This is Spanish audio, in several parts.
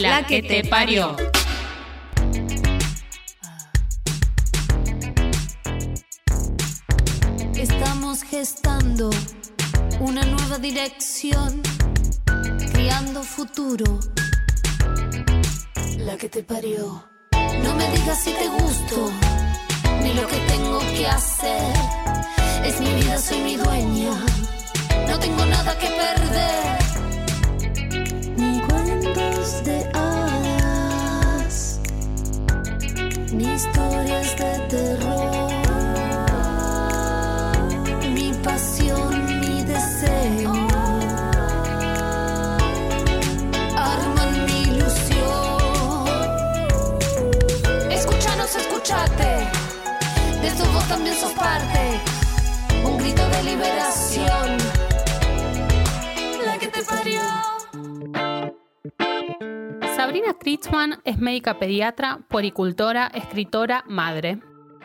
La, que, te parió. Estamos gestando una nueva dirección, creando futuro. La que te parió. No me digas si te gusto, ni lo que tengo que hacer. Es mi vida, soy mi dueña. No tengo nada que perder. Cuentos de hadas, ni historias de terror. Mi pasión, mi deseo. Arman mi ilusión. Escúchanos, escúchate. De eso vos también sos parte. Un grito de liberación. La que te parió. Sabrina Kritzman es médica pediatra, puericultora, escritora, madre.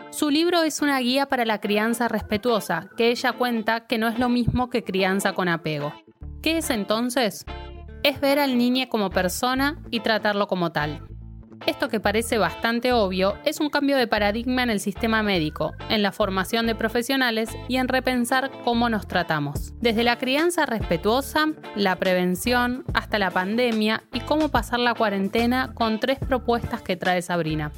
Su libro es una guía para la crianza respetuosa, que ella cuenta que no es lo mismo que crianza con apego. ¿Qué es entonces? Es ver al niño como persona y tratarlo como tal. Esto que parece bastante obvio es un cambio de paradigma en el sistema médico, en la formación de profesionales y en repensar cómo nos tratamos. Desde la crianza respetuosa, la prevención, hasta la pandemia y cómo pasar la cuarentena con tres propuestas que trae Sabrina.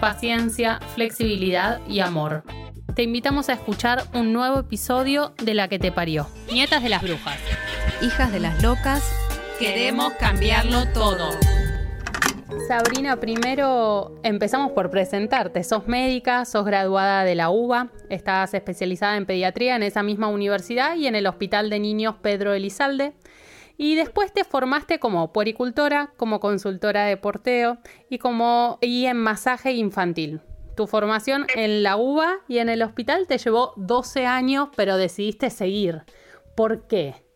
Paciencia, flexibilidad y amor. Te invitamos a escuchar un nuevo episodio de La que te parió. Nietas de las brujas. Hijas de las locas. Queremos cambiarlo todo. Sabrina, primero empezamos por presentarte. Sos médica, sos graduada de la UBA, estás especializada en pediatría en esa misma universidad y en el Hospital de Niños Pedro Elizalde. Y después te formaste como puericultora, como consultora de porteo y, como, y en masaje infantil. Tu formación en la UBA y en el hospital te llevó 12 años, pero decidiste seguir. ¿Por qué?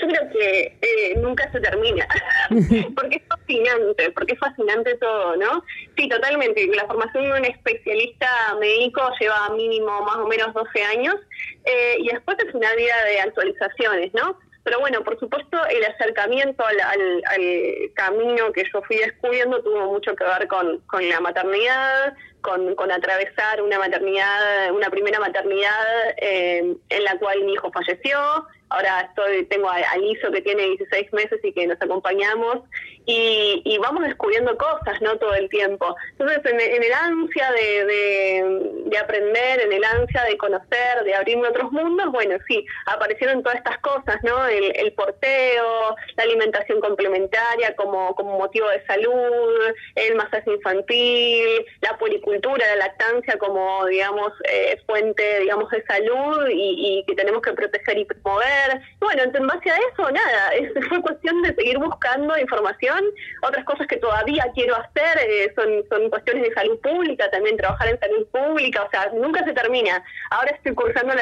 Yo creo que eh, nunca se termina, porque es fascinante, porque es fascinante todo, ¿no? Sí, totalmente. La formación de un especialista médico lleva mínimo más o menos 12 años eh, y después es una vida de actualizaciones, ¿no? Pero bueno, por supuesto, el acercamiento al, al, al camino que yo fui descubriendo tuvo mucho que ver con, con la maternidad, con, con, atravesar una maternidad, una primera maternidad eh, en la cual mi hijo falleció. Ahora estoy, tengo a, a Liso que tiene 16 meses y que nos acompañamos y, y, vamos descubriendo cosas, ¿no? Todo el tiempo. Entonces, en, en el ansia de, de, de, aprender, en el ansia de conocer, de abrirme otros mundos, bueno, sí, aparecieron todas estas cosas, ¿no? El, el porteo, la alimentación complementaria como, como motivo de salud, el masaje infantil, la la lactancia como, digamos, eh, fuente, digamos, de salud y, y, que tenemos que proteger y promover. Bueno, en base a eso, nada, es, fue cuestión de seguir buscando información otras cosas que todavía quiero hacer eh, son, son cuestiones de salud pública, también trabajar en salud pública, o sea, nunca se termina. Ahora estoy cursando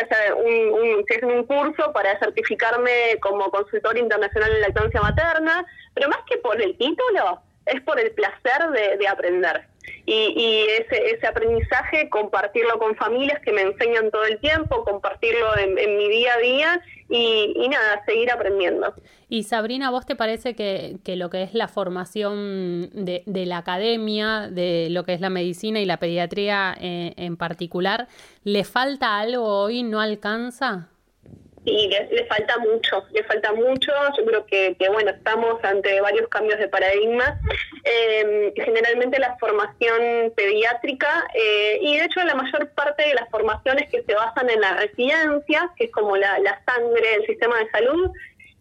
un, un, un curso para certificarme como consultor internacional en lactancia materna, pero más que por el título, es por el placer de aprender. Y, y, ese, ese aprendizaje, compartirlo con familias que me enseñan todo el tiempo, compartirlo en, mi día a día y, nada, seguir aprendiendo. Y Sabrina, ¿vos te parece que, que lo que es la formación de, de, la academia, de lo que es la medicina y la pediatría en, en particular, le falta algo hoy, no alcanza? Sí, le, falta mucho, le falta mucho. Yo creo que, que bueno, estamos ante varios cambios de paradigma. Eh, generalmente la formación pediátrica eh, y de hecho la mayor parte de las formaciones que se basan en la residencia, que es como la sangre del sistema de salud,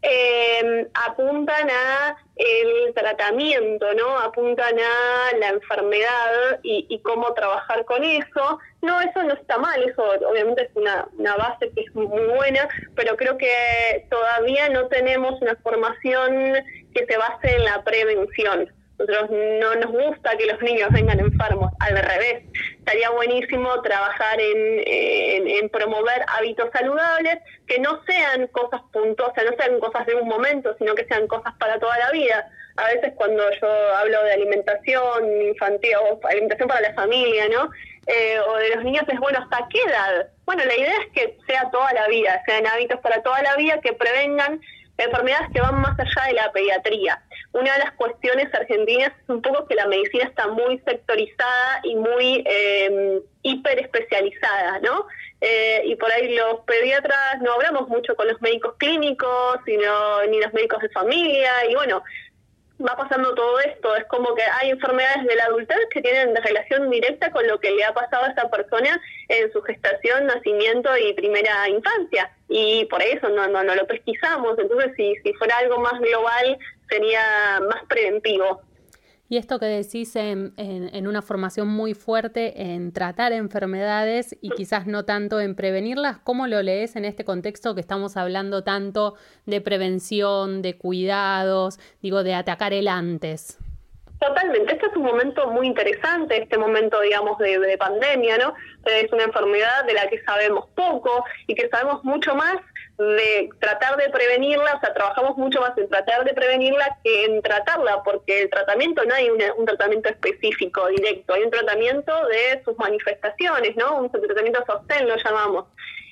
eh, apuntan a el tratamiento, ¿no? Apuntan a la enfermedad y, y, cómo trabajar con eso. No, eso no está mal, eso obviamente es una, una base que es muy buena, pero creo que todavía no tenemos una formación que se base en la prevención. Nosotros no nos gusta que los niños vengan enfermos, al revés. Estaría buenísimo trabajar en, en, promover hábitos saludables que no sean cosas puntuales, no sean cosas de un momento, sino que sean cosas para toda la vida. A veces cuando yo hablo de alimentación infantil o alimentación para la familia, ¿no? Eh, o de los niños es, bueno, ¿hasta qué edad? Bueno, la idea es que sea toda la vida, sean hábitos para toda la vida que prevengan enfermedades que van más allá de la pediatría. Una de las cuestiones argentinas es un poco que la medicina está muy sectorizada y muy eh, hiper especializada, ¿no? Eh, y por ahí los pediatras no hablamos mucho con los médicos clínicos, sino, ni los médicos de familia, y bueno, va pasando todo esto. Es como que hay enfermedades de la adultez que tienen relación directa con lo que le ha pasado a esa persona en su gestación, nacimiento y primera infancia. Y por eso no, no, no lo pesquisamos. Entonces, si, si fuera algo más global, sería más preventivo. Y esto que decís en, en, una formación muy fuerte en tratar enfermedades y quizás no tanto en prevenirlas, ¿cómo lo lees en este contexto que estamos hablando tanto de prevención, de cuidados, digo, de atacar el antes? Totalmente, este es un momento muy interesante, este momento, digamos, de, de pandemia, ¿no? Es una enfermedad de la que sabemos poco y que sabemos mucho más de tratar de prevenirla, o sea, trabajamos mucho más en tratar de prevenirla que en tratarla, porque el tratamiento no hay un tratamiento específico, directo, hay un tratamiento de sus manifestaciones, ¿no? Un tratamiento sostén lo llamamos.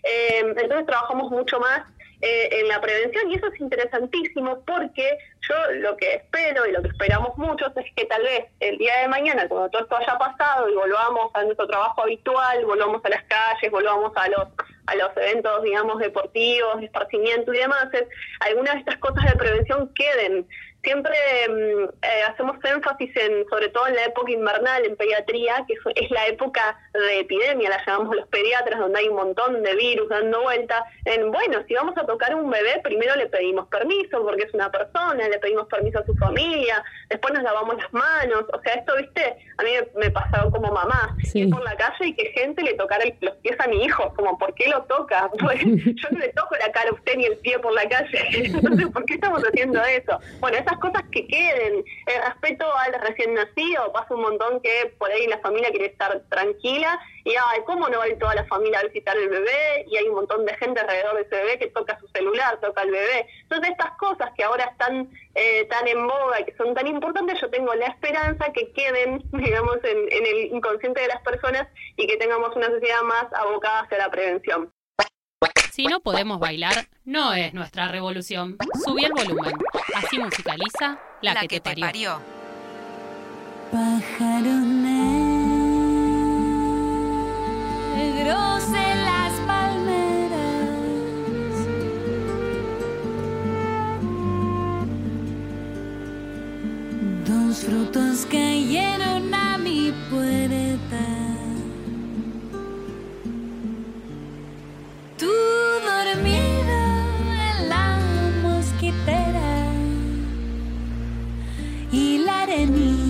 Eh, entonces trabajamos mucho más eh, en la prevención y eso es interesantísimo porque yo lo que espero y lo que esperamos muchos es que tal vez el día de mañana, cuando todo esto haya pasado y volvamos a nuestro trabajo habitual, volvamos a las calles, volvamos a los a los eventos, digamos, deportivos, de esparcimiento y demás, algunas de estas cosas de prevención queden siempre mm, eh, hacemos énfasis en, sobre todo en la época invernal, en pediatría, que es la época de epidemia, la llamamos los pediatras, donde hay un montón de virus dando vuelta, en, bueno, si vamos a tocar un bebé, primero le pedimos permiso, porque es una persona, le pedimos permiso a su familia, después nos lavamos las manos, o sea, esto, viste, a mí me, pasaba como mamá, ir por la calle y que gente le tocara los pies a mi hijo, como, ¿por qué lo toca? Pues, yo no le toco la cara a usted ni el pie por la calle, entonces, ¿por qué estamos haciendo eso? Bueno, esas cosas que queden. El respeto al recién nacido, pasa un montón que por ahí la familia quiere estar tranquila y, ay, ¿cómo no va a ir toda la familia a visitar el bebé? Y hay un montón de gente alrededor de ese bebé que toca su celular, toca al bebé. Entonces, estas cosas que ahora están eh, tan en boga y que son tan importantes, yo tengo la esperanza que queden, digamos, en el inconsciente de las personas y que tengamos una sociedad más abocada hacia la prevención. Si no podemos bailar, no es nuestra revolución. Subí el volumen. Así musicaliza la, que, te, parió. parió. Pájaros negros en las palmeras. Dos frutos cayeron a mi puerta. any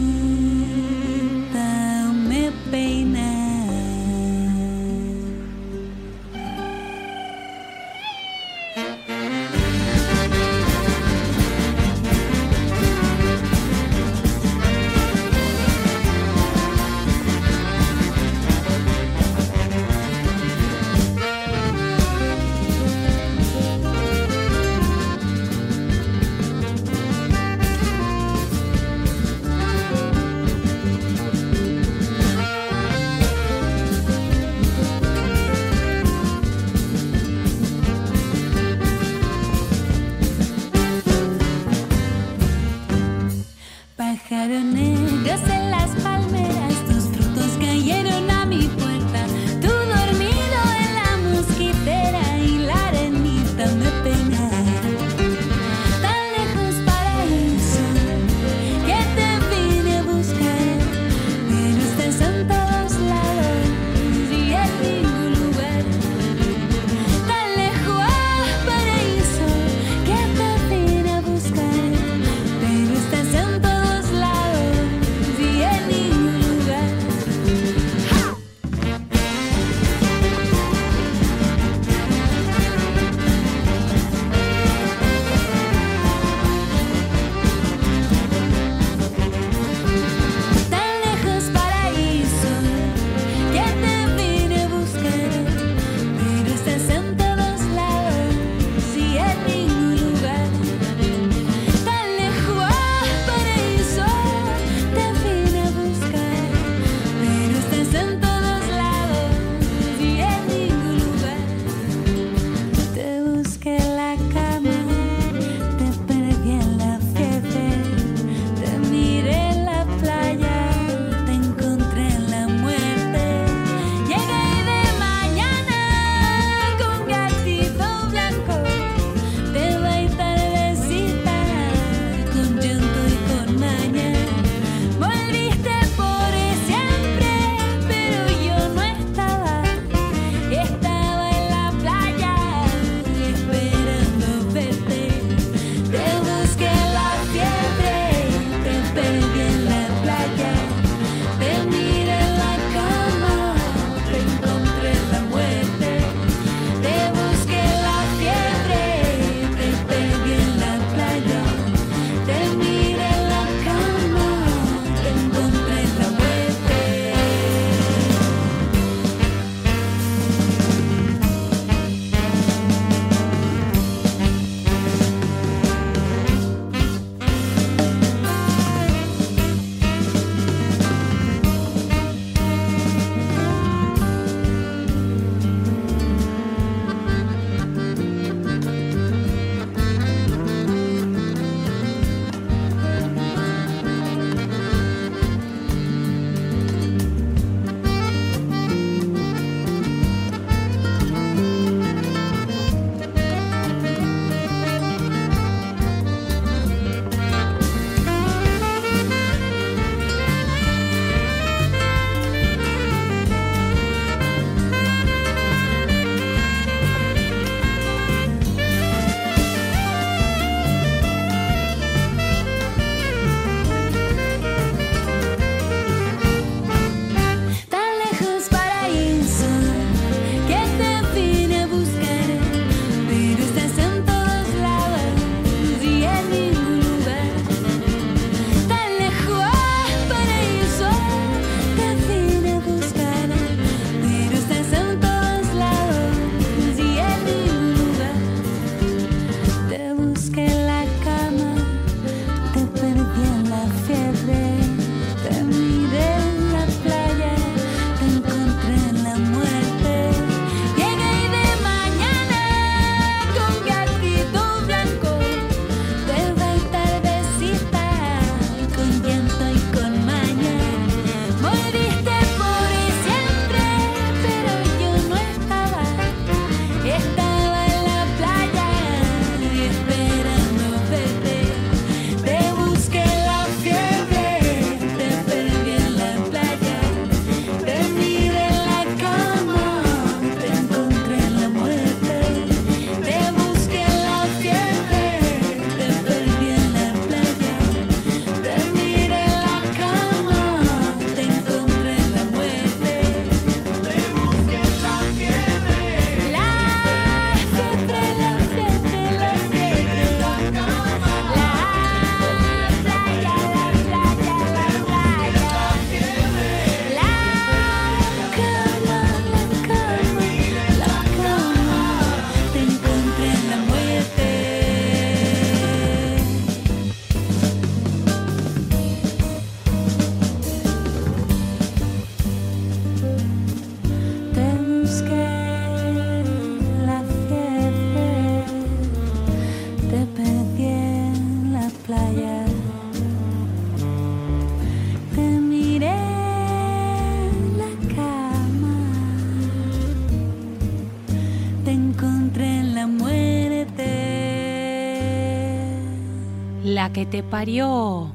que te parió.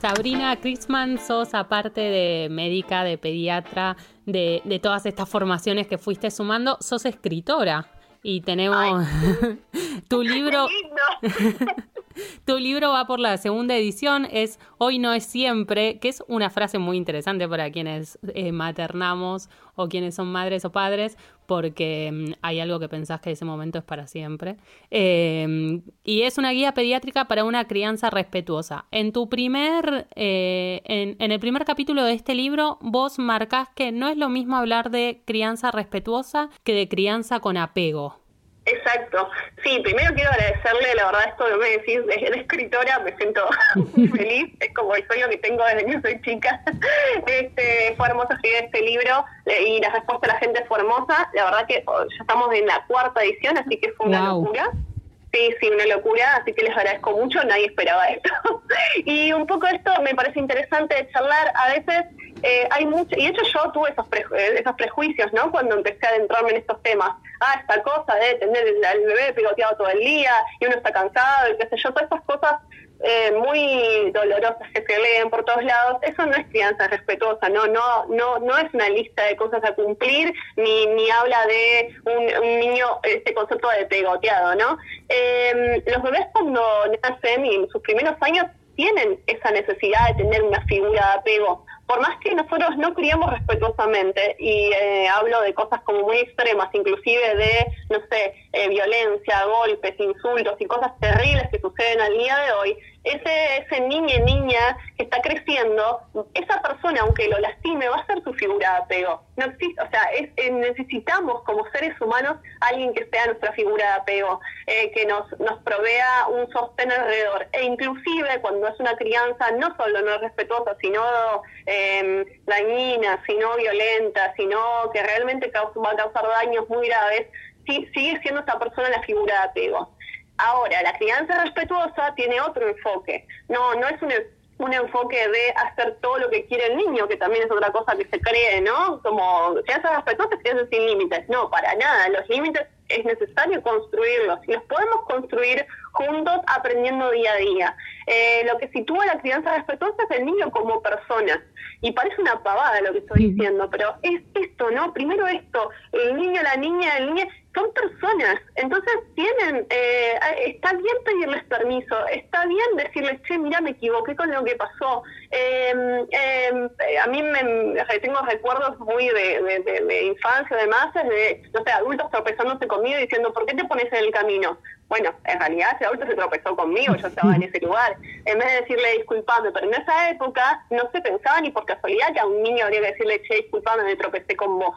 Sabrina Christman, sos aparte de médica, de pediatra, de, de, todas estas formaciones que fuiste sumando, sos escritora. Y tenemos tu libro. Tu libro va por la segunda edición, es Hoy no es siempre, que es una frase muy interesante para quienes eh, maternamos o quienes son madres o padres, porque mm, hay algo que pensás que ese momento es para siempre. Em, y es una guía pediátrica para una crianza respetuosa. En tu primer, eh, en, en el primer capítulo de este libro, vos marcás que no es lo mismo hablar de crianza respetuosa que de crianza con apego. Exacto. Sí, primero quiero agradecerle, la verdad, esto que me decís, de, escritora, me siento muy feliz, es como el sueño que tengo desde que soy chica. Este, fue hermoso escribir este libro y la respuesta de la gente fue hermosa. La verdad que oh, ya estamos en la cuarta edición, así que fue una locura. Sí, sí, una locura, así que les agradezco mucho, nadie esperaba esto. y un poco esto me parece interesante de charlar, a veces eh, hay mucho, y de hecho yo tuve esos, eh, esos prejuicios, ¿no? Cuando empecé a adentrarme en estos temas. Ah, esta cosa de tener el, bebé picoteado todo el día y uno está cansado y qué sé yo, todas esas cosas eh, muy dolorosas que se leen por todos lados, eso no es crianza respetuosa, no, no, no, no es una lista de cosas a cumplir, ni, ni habla de un, niño, este concepto de pegoteado, ¿no? los bebés cuando nacen y en sus primeros años tienen esa necesidad de tener una figura de apego por más que nosotros no criamos respetuosamente, y eh, hablo de cosas como muy extremas, inclusive de, no sé, eh, violencia, golpes, insultos y cosas terribles que suceden al día de hoy, ese, ese niño niña que está creciendo, esa persona, aunque lo lastime, va a ser su figura de apego. No existe, o sea, es, eh, necesitamos como seres humanos alguien que sea nuestra figura de apego, eh, que nos, nos provea un sostén alrededor. E inclusive cuando es una crianza no solo no respetuosa, sino eh, dañina, sino violenta, sino que realmente va a causar daños muy graves, sigue siendo esta persona la figura de apego. Ahora, la crianza respetuosa tiene otro enfoque. No, no es un, un enfoque de hacer todo lo que quiere el niño, que también es otra cosa que se cree, ¿no? Como crianza respetuosa, crianza sin límites. No, para nada. Los límites es necesario construirlos y los podemos construir juntos aprendiendo día a día. Eh, lo que sitúa la crianza respetuosa es el niño como persona. Y parece una pavada lo que estoy diciendo, pero es esto, ¿no? Primero esto, el niño, la niña, el niño, son personas, entonces tienen, eh, está bien pedirles permiso, está bien decirles, che, mira, me equivoqué con lo que pasó. Em, em, a mí me, tengo recuerdos muy de, de, infancia, además, de, no sé, adultos tropezándose conmigo diciendo, ¿por qué te pones en el camino? Bueno, en realidad ese adulto se tropezó conmigo, yo estaba en ese lugar. En vez de decirle disculpame, pero en esa época no se pensaba ni por casualidad que a un niño habría que decirle, che, disculpame, me tropecé con vos.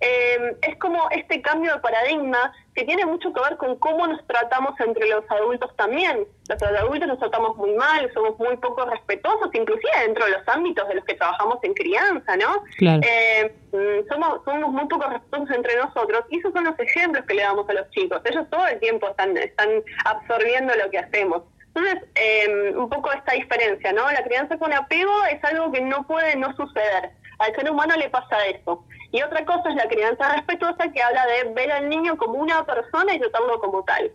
Eh, es como este cambio de paradigma que tiene mucho que ver con cómo nos tratamos entre los adultos también. Los adultos nos tratamos muy mal, somos muy poco respetuosos, inclusive dentro de los ámbitos de los que trabajamos en crianza, ¿no? Eh, mm, somos, somos muy poco respetuosos entre nosotros y esos son los ejemplos que le damos a los chicos. Ellos todo el tiempo están, están absorbiendo lo que hacemos. Entonces, eh, un poco esta diferencia, ¿no? La crianza con apego es algo que no puede no suceder. Al ser humano le pasa eso. Y otra cosa es la crianza respetuosa que habla de ver al niño como una persona y tratarlo como tal.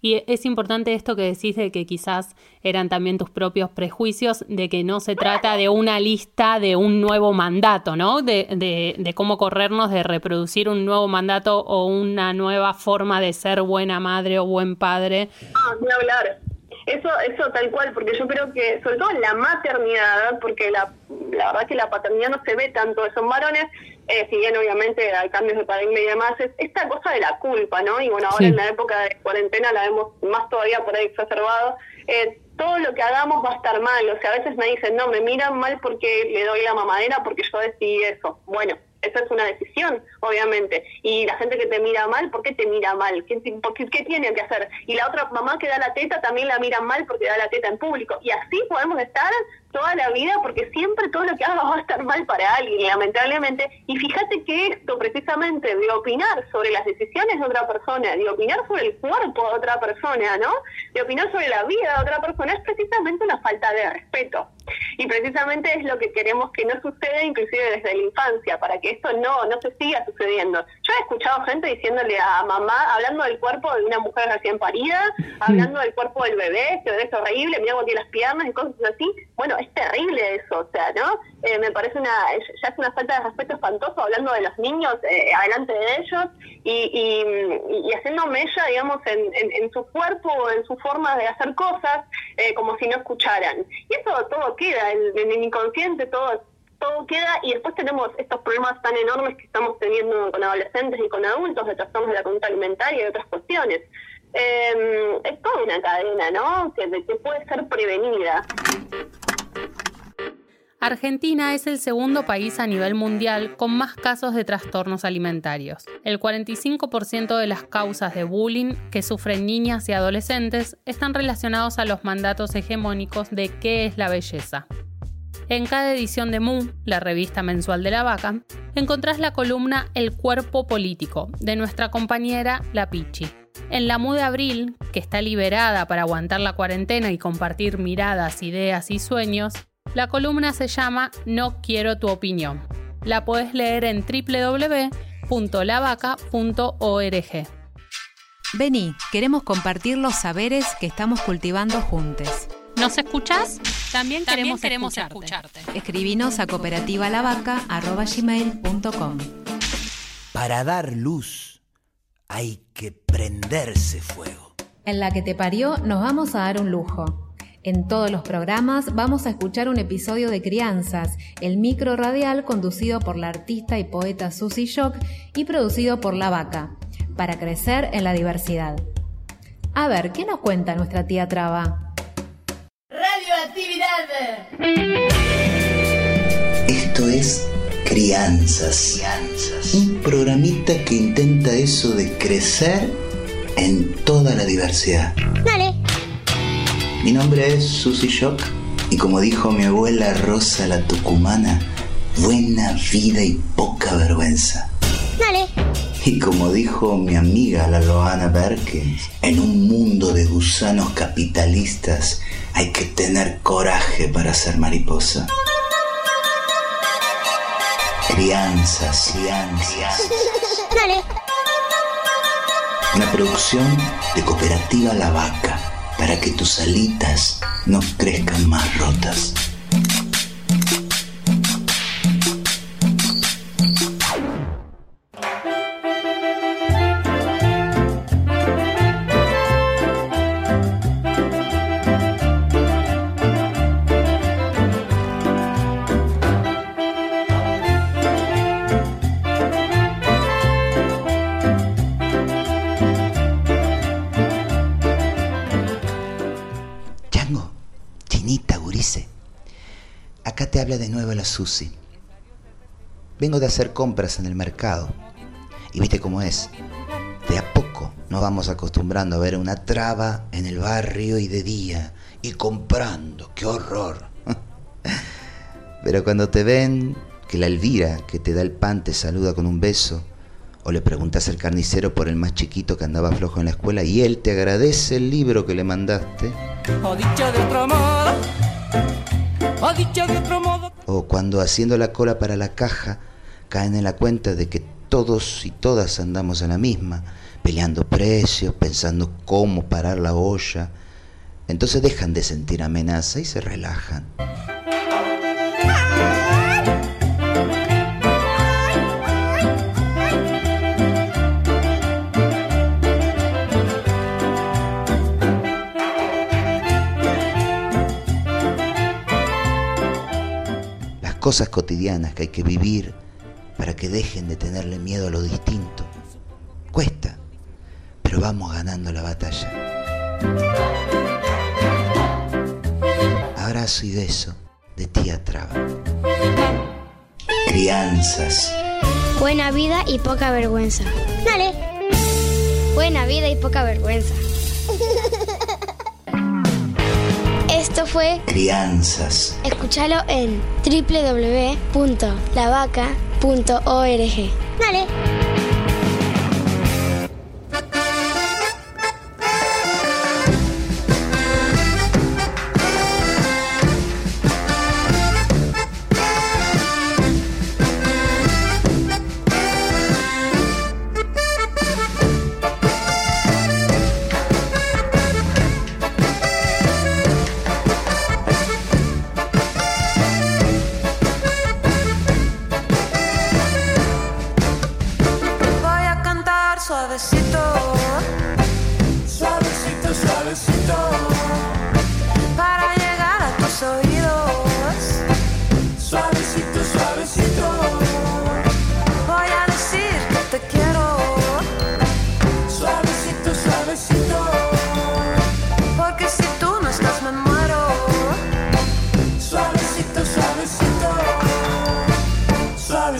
Y es importante esto que decís de que quizás eran también tus propios prejuicios, de que no se trata de una lista de un nuevo mandato, ¿no? De, de, de cómo corrernos de reproducir un nuevo mandato o una nueva forma de ser buena madre o buen padre. Ah, ni hablar. Eso, eso tal cual, porque yo creo que, sobre todo en la maternidad, porque la, la verdad que la paternidad no se ve tanto, son varones, eh, si bien obviamente hay cambios de paradigma y demás, es esta cosa de la culpa, ¿no? Y bueno, ahora en la época de cuarentena la vemos más todavía por ahí exacerbado. Eh, todo lo que hagamos va a estar mal, o sea, a veces me dicen, no, me miran mal porque le doy la mamadera porque yo decidí eso. Bueno, esa es una decisión, obviamente. Y la gente que te mira mal, ¿por qué te mira mal? ¿Qué, qué, tiene que hacer? Y la otra mamá que da la teta también la mira mal porque da la teta en público. Y así podemos estar toda la vida porque siempre todo lo que hagas va a estar mal para alguien, lamentablemente. Y fíjate que esto precisamente de opinar sobre las decisiones de otra persona, de opinar sobre el cuerpo de otra persona, ¿no? De opinar sobre la vida de otra persona es precisamente una falta de respeto. y precisamente es lo que queremos que no suceda inclusive desde la infancia, para que esto no, no se siga sucediendo. Yo he escuchado gente diciéndole a mamá, hablando del cuerpo de una mujer recién parida, hablando del cuerpo del bebé, este bebé es horrible, mira cómo tiene las piernas y cosas así. Bueno, es terrible eso, o sea, ¿no? Eh, me parece una, ya es una falta de respeto espantoso hablando de los niños eh, adelante de ellos y, y, y haciendo mella, digamos, en, en, su cuerpo o en su forma de hacer cosas eh, como si no escucharan. Y eso todo queda, en, el inconsciente todo todo queda y después tenemos estos problemas tan enormes que estamos teniendo con adolescentes y con adultos de trastornos de la conducta alimentaria y otras cuestiones. Eh, es toda una cadena, ¿no? Que, que puede ser prevenida. Argentina es el segundo país a nivel mundial con más casos de trastornos alimentarios. El 45% de las causas de bullying que sufren niñas y adolescentes están relacionados a los mandatos hegemónicos de qué es la belleza. En cada edición de Mu, la revista mensual de la vaca, encontrás la columna El cuerpo político de nuestra compañera La Pichi. En la Mu de abril, que está liberada para aguantar la cuarentena y compartir miradas, ideas y sueños, la columna se llama No quiero tu opinión. La puedes leer en www.lavaca.org. Vení, queremos compartir los saberes que estamos cultivando juntos. ¿Nos escuchás? También, queremos, escucharte. Escribinos a cooperativalabaca.com. Para dar luz hay que prenderse fuego. En la que te parió nos vamos a dar un lujo en todos los programas vamos a escuchar un episodio de Crianzas, el micro radial conducido por la artista y poeta Susie Shock y producido por La Vaca, para crecer en la diversidad. A ver, ¿qué nos cuenta nuestra tía Traba? Radioactividad. Esto es Crianzas, un programita que intenta eso de crecer en toda la diversidad. Dale. Mi nombre es Susy Shock y como dijo mi abuela Rosa la Tucumana, buena vida y poca vergüenza. Dale. Y como dijo mi amiga la Loana Berkins, en un mundo de gusanos capitalistas hay que tener coraje para ser mariposa. Crianzas, crianzas. Dale. Una producción de Cooperativa La Vaca para que tus alitas no crezcan más rotas. Susi. Vengo de hacer compras en el mercado. Y viste cómo es. De a poco nos vamos acostumbrando a ver una traba en el barrio y de día. Y comprando. ¡Qué horror! Pero cuando te ven que la Elvira que te da el pan te saluda con un beso, o le preguntas al carnicero por el más chiquito que andaba flojo en la escuela y él te agradece el libro que le mandaste. De o cuando haciendo la cola para la caja caen en la cuenta de que todos y todas andamos a la misma, peleando precios, pensando cómo parar la olla, entonces dejan de sentir amenaza y se relajan. Cosas cotidianas que hay que vivir para que dejen de tenerle miedo a lo distinto. Cuesta, pero vamos ganando la batalla. Abrazo y beso de tía Traba. Crianzas. Buena vida y poca vergüenza. Dale. Buena vida y poca vergüenza. Fue Crianzas. Escúchalo en www.lavaca.org. Dale.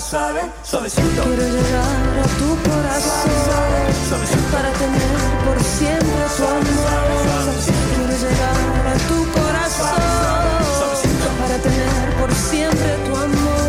Suave, suave, suavecito. Quiero llegar a tu corazón suavecito. para tener por siempre tu amor. Quiero llegar a tu corazón para tener por siempre tu amor.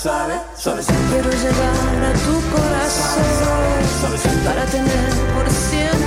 Quiero llegar a tu corazón. Para tener por siempre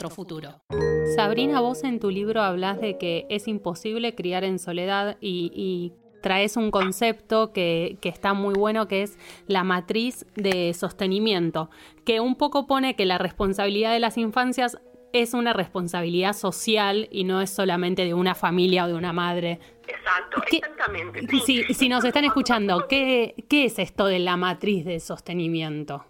otro futuro. Sabrina, vos en tu libro hablas de que es imposible criar en soledad y, traes un concepto que, está muy bueno, que es la matriz de sostenimiento, que un poco pone que la responsabilidad de las infancias es una responsabilidad social y no es solamente de una familia o de una madre. Exacto, exactamente. Si, si, nos están escuchando, ¿qué, ¿qué es esto de la matriz de sostenimiento?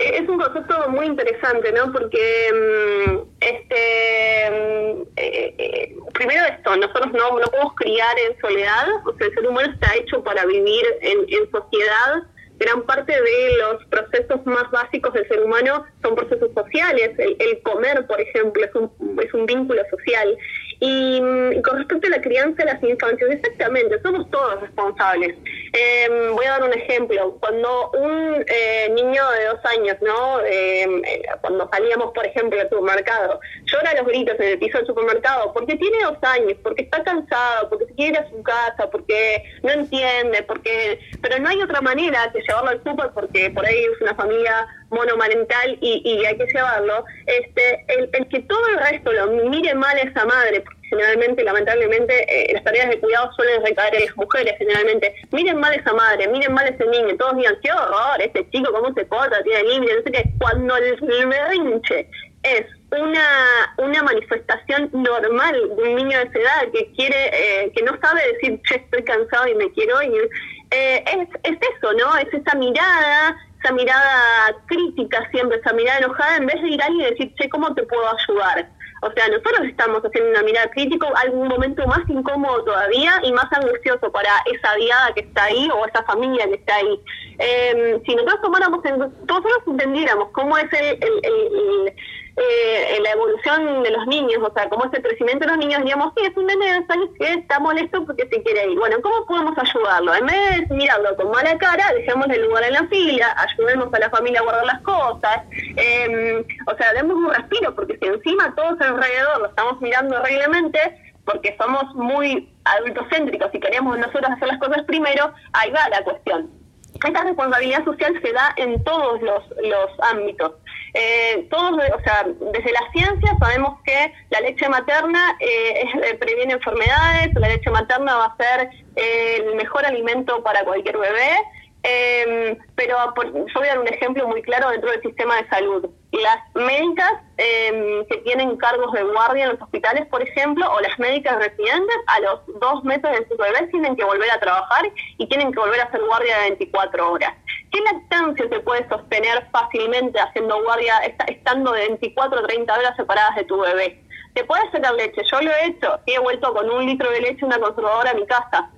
Es un concepto muy interesante, ¿no? Porque, mm, este, mm, eh, eh, primero esto, nosotros no, no podemos criar en soledad, o sea, el ser humano está hecho para vivir en, en sociedad, gran parte de los procesos más básicos del ser humano son procesos sociales. El, comer, por ejemplo, es un, es un vínculo social. Y, mm, con respecto a la crianza de las infancias, exactamente, somos todos responsables. Em, voy a dar un ejemplo. Cuando un eh, niño de dos años, ¿no? Em, eh, cuando salíamos, por ejemplo, al supermercado, llora los gritos en el piso del supermercado porque tiene dos años, porque está cansado, porque se quiere ir a su casa, porque no entiende, porque pero no hay otra manera que llevarlo al súper porque por ahí es una familia monomarental y, y hay que llevarlo, este, el, el, que todo el resto lo mire mal a esa madre, porque generalmente, lamentablemente, eh, las tareas de cuidado suelen recaer en las mujeres, generalmente, miren mal a esa madre, miren mal a ese niño, todos digan, qué horror, este chico cómo se porta, tiene libre, no sé qué, cuando el, el berrinche es una, una manifestación normal de un niño de esa edad que quiere, eh, que no sabe decir, che, estoy cansado y me quiero ir, eh, es, es eso, ¿no? Es esa mirada, esa mirada crítica siempre, esa mirada enojada, en vez de ir alguien y decir, che, ¿cómo te puedo ayudar? O sea, nosotros estamos haciendo una mirada crítica, algún momento más incómodo todavía y más angustioso para esa diada que está ahí o esa familia que está ahí. Eh, si nosotros tomáramos, en, nosotros entendiéramos cómo es el, el eh, la evolución de los niños, o sea, cómo es el crecimiento de los niños, digamos, sí, es un nene de dos años que está molesto porque se quiere ir. Bueno, ¿cómo podemos ayudarlo? En vez de mirarlo con mala cara, dejémosle lugar en la fila, ayudemos a la familia a guardar las cosas, eh, o sea, demos un respiro, porque si encima todos alrededor lo estamos mirando reglemente, porque somos muy adultocéntricos y queremos nosotros hacer las cosas primero, ahí va la cuestión. Esta responsabilidad social se da en todos los, los ámbitos. Eh, todos, o sea, desde la ciencia sabemos que la leche materna eh, eh, previene enfermedades, la leche materna va a ser el mejor alimento para cualquier bebé Eh, pero por, yo voy a dar un ejemplo muy claro dentro del sistema de salud. Las médicas eh, que tienen cargos de guardia en los hospitales, por ejemplo, o las médicas residentes, a los dos meses de su bebé tienen que volver a trabajar y tienen que volver a hacer guardia de 24 horas. ¿Qué lactancia se puede sostener fácilmente haciendo guardia, estando de 24 o 30 horas separadas de tu bebé? Te puedes sacar leche, yo lo he hecho, he vuelto con un litro de leche una conservadora a mi casa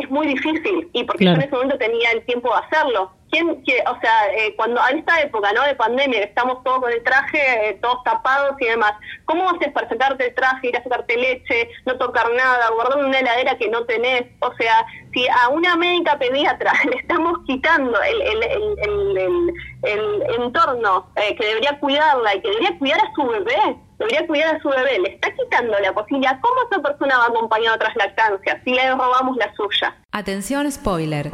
es muy difícil y porque yo en ese momento tenía el tiempo de hacerlo. ¿Quién, que, o sea, eh, cuando en esta época no de pandemia, que estamos todos con el traje, eh, todos tapados y demás, ¿cómo haces para sacarte el traje, ir a sacarte leche, no tocar nada, guardar una heladera que no tenés? O sea, si a una médica pediatra le estamos quitando el, el, el, entorno eh, que debería cuidarla y que debería cuidar a su bebé, debería cuidar a su bebé, le está quitando la posibilidad, ¿cómo esa persona va acompañada otras lactancias si le robamos la suya? Atención, spoiler.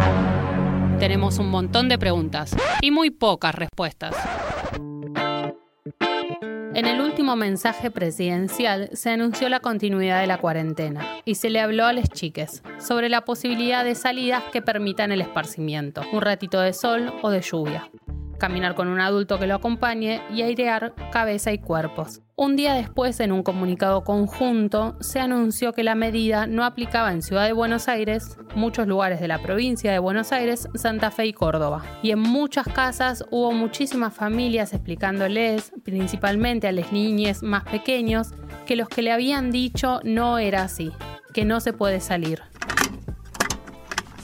Tenemos un montón de preguntas y muy pocas respuestas. En el último mensaje presidencial se anunció la continuidad de la cuarentena y se le habló a las chiques sobre la posibilidad de salidas que permitan el esparcimiento, un ratito de sol o de lluvia caminar con un adulto que lo acompañe y airear cabeza y cuerpos. Un día después, en un comunicado conjunto, se anunció que la medida no aplicaba en Ciudad de Buenos Aires, muchos lugares de la provincia de Buenos Aires, Santa Fe y Córdoba. Y en muchas casas hubo muchísimas familias explicándoles, principalmente a las niñas más pequeños, que los que le habían dicho no era así, que no se puede salir.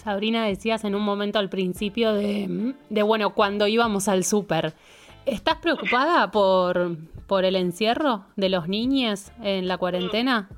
Sabrina, decías en un momento al principio de, bueno, cuando íbamos al súper. ¿Estás preocupada por, por el encierro de los niños en la cuarentena?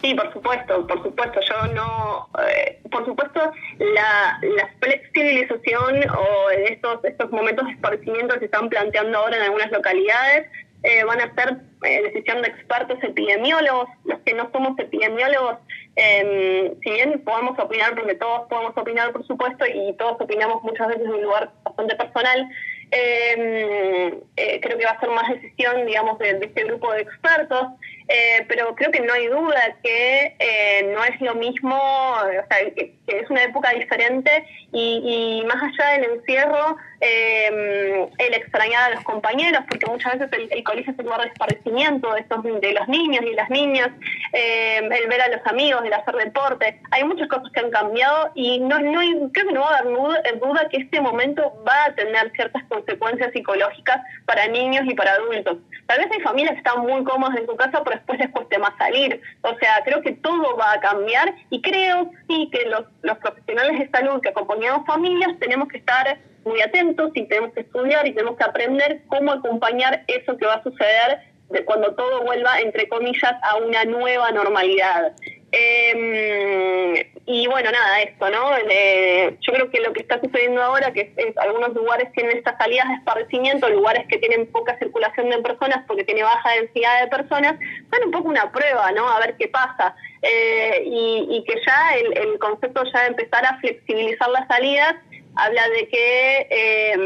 Sí, por supuesto, por supuesto. Yo no, eh, por supuesto, la, la, flexibilización o estos, estos momentos de esparcimiento que se están planteando ahora en algunas localidades eh, van a ser decisión de expertos epidemiólogos. Los que no somos epidemiólogos eh, si bien podemos opinar, porque todos podemos opinar, por supuesto, y todos opinamos muchas veces en un lugar bastante personal, em, eh, creo que va a ser más decisión, digamos, de, este grupo de expertos, eh, pero creo que no hay duda que eh, no es lo mismo, o sea, que, es una época diferente y, y más allá del encierro, eh, el extrañar a los compañeros, porque muchas veces el, colegio es el lugar de estos, de los niños y las niñas, eh, el ver a los amigos, el hacer deporte. Hay muchas cosas que han cambiado y no, no creo que no va a haber duda, duda que este momento va a tener ciertas consecuencias psicológicas para niños y para adultos. Tal vez hay familias que están muy cómodas en su casa, pero después les cueste más salir. O sea, creo que todo va a cambiar y creo sí que los, los profesionales de salud que acompañamos familias tenemos que estar muy atentos y tenemos que estudiar y tenemos que aprender cómo acompañar eso que va a suceder de cuando todo vuelva, entre comillas, a una nueva normalidad. Em, y bueno, nada, esto, ¿no? yo creo que lo que está sucediendo ahora, que es, algunos lugares tienen estas salidas de esparcimiento, lugares que tienen poca circulación de personas porque tiene baja densidad de personas, son un poco una prueba, ¿no? A ver qué pasa. Eh, y, que ya el, el concepto ya de empezar a flexibilizar las salidas habla de que, eh,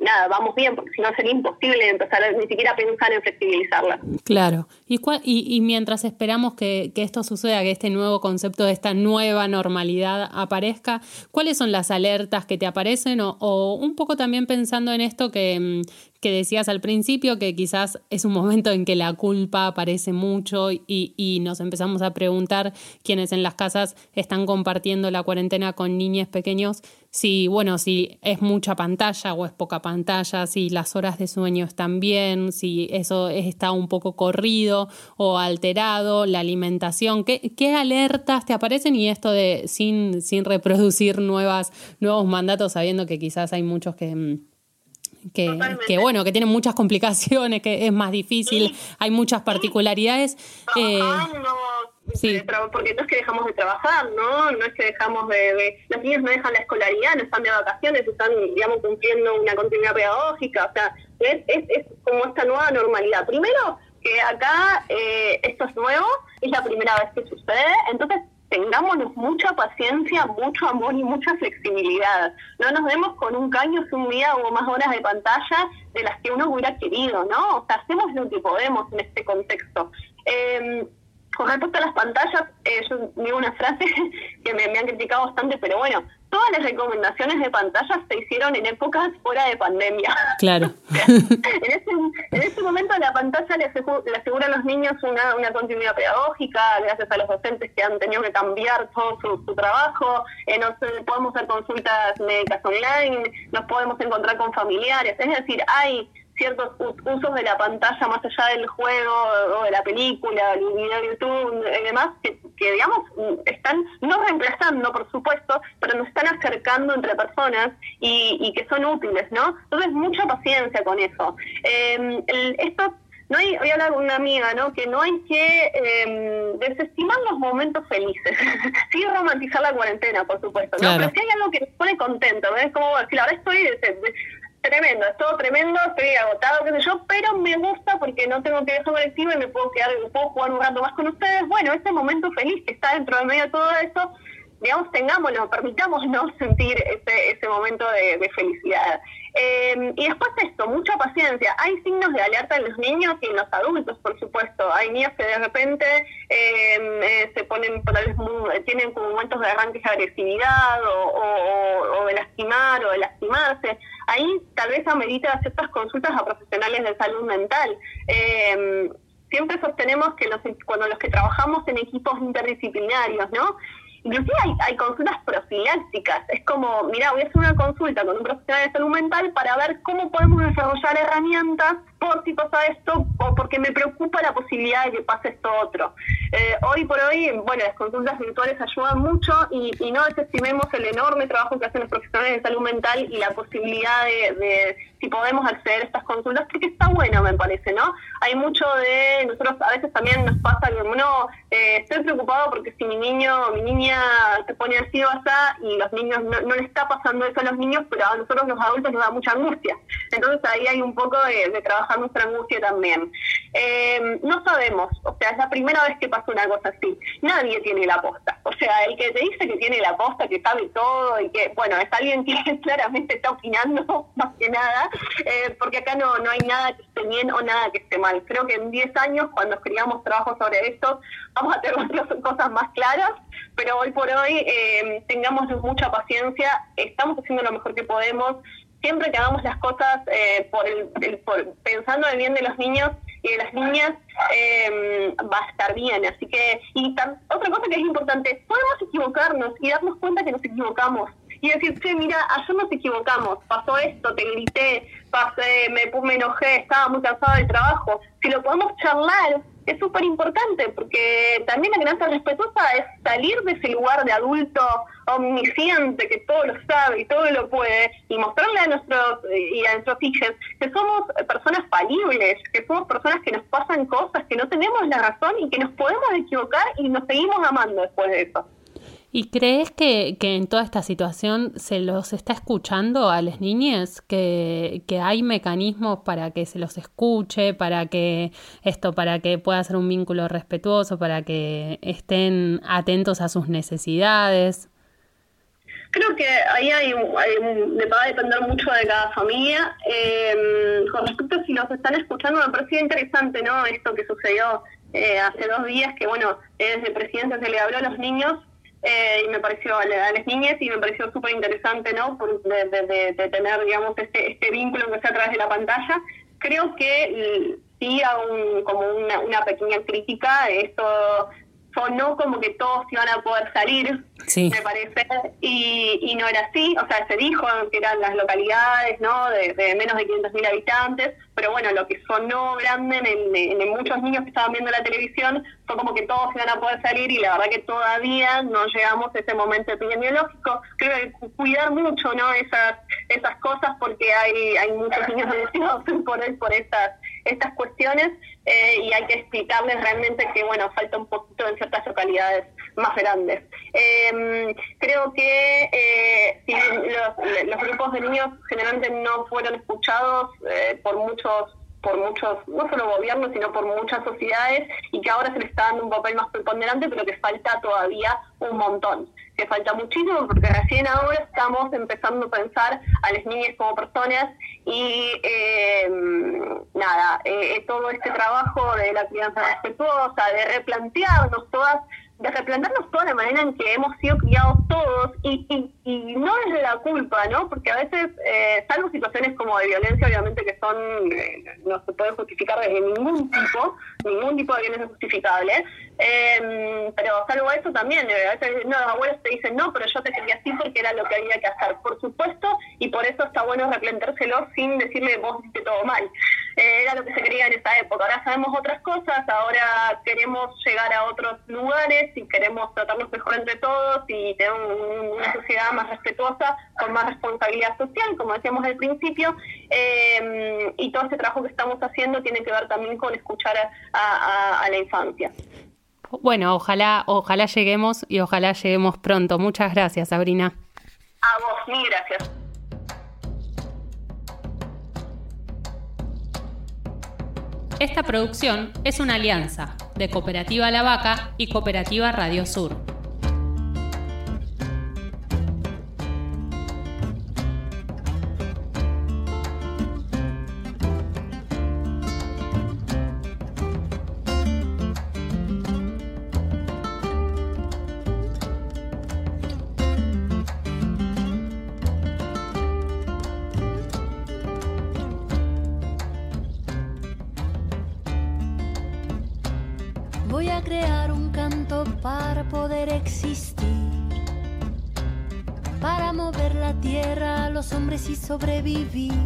nada, vamos bien, porque si no sería imposible empezar ni siquiera pensar en flexibilizarla. Claro. ¿Y, y, mientras esperamos que, esto suceda, que este nuevo concepto de esta nueva normalidad aparezca, ¿cuáles son las alertas que te aparecen? O, o un poco también pensando en esto que, mm, que decías al principio, que quizás es un momento en que la culpa aparece mucho y, y, nos empezamos a preguntar quienes en las casas están compartiendo la cuarentena con niños pequeños, si, bueno, si es mucha pantalla o es poca pantalla, si las horas de sueño están bien, si eso está un poco corrido o alterado, la alimentación, ¿qué, qué alertas te aparecen? Y esto de sin, sin reproducir nuevas, nuevos mandatos, sabiendo que quizás hay muchos que mm, que, que, bueno, que tienen muchas complicaciones, que es más difícil, hay muchas particularidades. Eh, porque no es que dejamos de trabajar, ¿no? No es que dejamos de, Los niños no dejan la escolaridad, no están de vacaciones, están, digamos, cumpliendo una continuidad pedagógica, o sea, es, es, es como esta nueva normalidad. Primero, que acá eh, esto es nuevo, es la primera vez que sucede, entonces tengámonos mucha paciencia, mucho amor y mucha flexibilidad. No nos demos con un caño si un día hubo más horas de pantalla de las que uno hubiera querido, ¿no? O sea, hacemos lo que podemos en este contexto. Em, con respecto a las pantallas, eh, yo digo una frase que me, han criticado bastante, pero bueno, todas las recomendaciones de pantallas se hicieron en épocas fuera de pandemia. Claro. en, ese, en ese momento la pantalla le, asegura a los niños una, una continuidad pedagógica, gracias a los docentes que han tenido que cambiar todo su, trabajo, eh, nos, podemos hacer consultas médicas online, nos podemos encontrar con familiares, es decir, hay ciertos usos de la pantalla más allá del juego o de la película, el video de YouTube y demás, que, digamos están no reemplazando, por supuesto, pero nos están acercando entre personas y, que son útiles, ¿no? Entonces, mucha paciencia con eso. Eh, esto no hay, voy a hablar con una amiga, ¿no? Que no hay que em, desestimar los momentos felices. sí romantizar la cuarentena, por supuesto, ¿no? Pero si hay algo que nos pone contento, ¿ves? Como decir, ahora estoy tremendo, es todo tremendo, estoy agotado, qué sé yo, pero me gusta porque no tengo que dejar colectivo y me puedo quedar, puedo jugar un rato más con ustedes. Bueno, ese momento feliz que está dentro de medio de todo eso, digamos, tengámoslo, permitámonos sentir ese, ese momento de, felicidad. Em, y después esto, mucha paciencia. Hay signos de alerta en los niños y en los adultos, por supuesto. Hay niños que de repente em, eh, se ponen, tienen como momentos de arranque de agresividad o, o, de lastimar o de lastimarse. Ahí tal vez amerita ciertas consultas a profesionales de salud mental. Eh, siempre sostenemos que los, cuando los que trabajamos en equipos interdisciplinarios, ¿no? Inclusive hay, hay consultas profilácticas. Es como, mira, voy a hacer una consulta con un profesional de salud mental para ver cómo podemos desarrollar herramientas por si pasa esto o porque me preocupa la posibilidad de que pase esto otro. Eh, hoy por hoy, bueno, las consultas virtuales ayudan mucho y, no desestimemos el enorme trabajo que hacen los profesionales de salud mental y la posibilidad de, si podemos acceder a estas consultas, porque está bueno, me parece, ¿no? Hay mucho de, nosotros a veces también nos pasa que, no, eh, estoy preocupado porque si mi niño mi niña se pone así o así y los niños, no, no, le está pasando eso a los niños, pero a nosotros los adultos nos da mucha angustia. Entonces ahí hay un poco de, de trabajar nuestra angustia también. Eh, no sabemos, o sea, es la primera vez que pasa una cosa así. Nadie tiene la posta. O sea, el que te dice que tiene la posta, que sabe todo y que, bueno, es alguien que claramente está opinando más que nada, eh, porque acá no, no hay nada que esté bien o nada que esté mal. Creo que en 10 años, cuando escribamos trabajo sobre esto, vamos a tener cosas más claras, pero hoy por hoy eh, tengamos mucha paciencia, estamos haciendo lo mejor que podemos, siempre que hagamos las cosas eh, por el, pensando en el bien de los niños y de las niñas, eh, va a estar bien. Así que, y otra cosa que es importante, podemos equivocarnos y darnos cuenta que nos equivocamos. Y decir, che, mira, ayer nos equivocamos, pasó esto, te grité, pasé, me, me enojé, estaba muy cansada del trabajo. Si lo podemos charlar, es súper importante, porque también la crianza respetuosa es salir de ese lugar de adulto omnisciente que todo lo sabe y todo lo puede, y mostrarle a nuestros y a nuestros hijos que somos personas falibles, que somos personas que nos pasan cosas, que no tenemos la razón y que nos podemos equivocar y nos seguimos amando después de eso. ¿Y crees que, que, en toda esta situación se los está escuchando a las niñas? Que, que, hay mecanismos para que se los escuche, para que esto, para que pueda ser un vínculo respetuoso, para que estén atentos a sus necesidades. Creo que ahí hay, hay va a depender mucho de cada familia. Eh, con respecto a si los están escuchando, me pareció interesante, ¿no? Esto que sucedió eh, hace dos días, que bueno, desde presidencia se le habló a los niños eh, y me pareció a las niñas y me pareció súper interesante, ¿no? de, tener, digamos, este, este vínculo que está atrás de la pantalla. Creo que sí un, como una, una pequeña crítica, esto sonó como que todos iban a poder salir, me parece, y, y, no era así, o sea, se dijo que eran las localidades, ¿no?, de, menos de 500.000 habitantes, pero bueno, lo que sonó grande en, en, muchos niños que estaban viendo la televisión fue como que todos iban a poder salir y la verdad que todavía no llegamos a ese momento epidemiológico. Creo que cuidar mucho, ¿no?, esas, esas cosas porque hay, hay muchos niños deseados por, por estas, estas cuestiones eh, y hay que explicarles realmente que, bueno, falta un poquito en ciertas localidades más grandes. Em, creo que eh, los, grupos de niños generalmente no fueron escuchados eh, por muchos por muchos, no solo gobiernos, sino por muchas sociedades, y que ahora se les está dando un papel más preponderante, pero que falta todavía un montón. Que falta muchísimo porque recién ahora estamos empezando a pensar a las niñas como personas y eh, nada, eh, todo este trabajo de la crianza respetuosa, de replantearnos todas de replantarnos toda la manera en que hemos sido criados todos y, y, no es la culpa, ¿no? Porque a veces, eh, salvo situaciones como de violencia, obviamente que son, eh, no se puede justificar desde ningún tipo, ningún tipo de violencia justificable, eh, pero salvo eso también, a veces no, los abuelos te dicen, no, pero yo te quería así porque era lo que había que hacer, por supuesto, y por eso está bueno replantárselo sin decirle vos hiciste todo mal. era lo que se quería en esa época. Ahora sabemos otras cosas, ahora queremos llegar a otros lugares si queremos tratarnos mejor entre todos y tener una sociedad más respetuosa, con más responsabilidad social, como decíamos al principio, eh, y todo este trabajo que estamos haciendo tiene que ver también con escuchar a, la infancia. Bueno, ojalá, ojalá lleguemos y ojalá lleguemos pronto. Muchas gracias, Sabrina. A vos, mil gracias. Esta producción es una alianza de Cooperativa La Vaca y Cooperativa Radio Sur. Sobrevivir. Para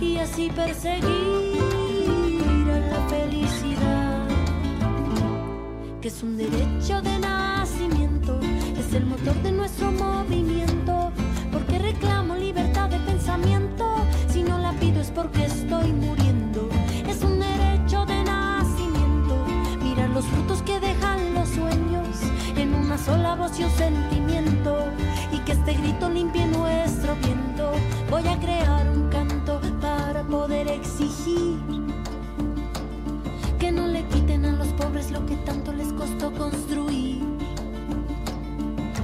y así perseguir a la felicidad, que es un derecho de nacimiento, es el motor de nuestro movimiento, porque reclamo libertad de pensamiento, si no la pido es porque estoy muriendo, es un derecho de nacimiento, mirar los frutos que dejan los sueños en una sola voz y un sentimiento, que este grito limpie nuestro viento, voy a crear un canto poder exigir que no le quiten a los pobres lo que tanto les costó construir,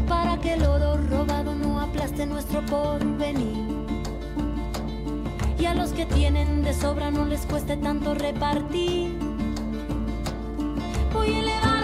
para que el oro robado no aplaste nuestro porvenir. Y a los que tienen de sobra no les cueste tanto repartir. Voy a elevar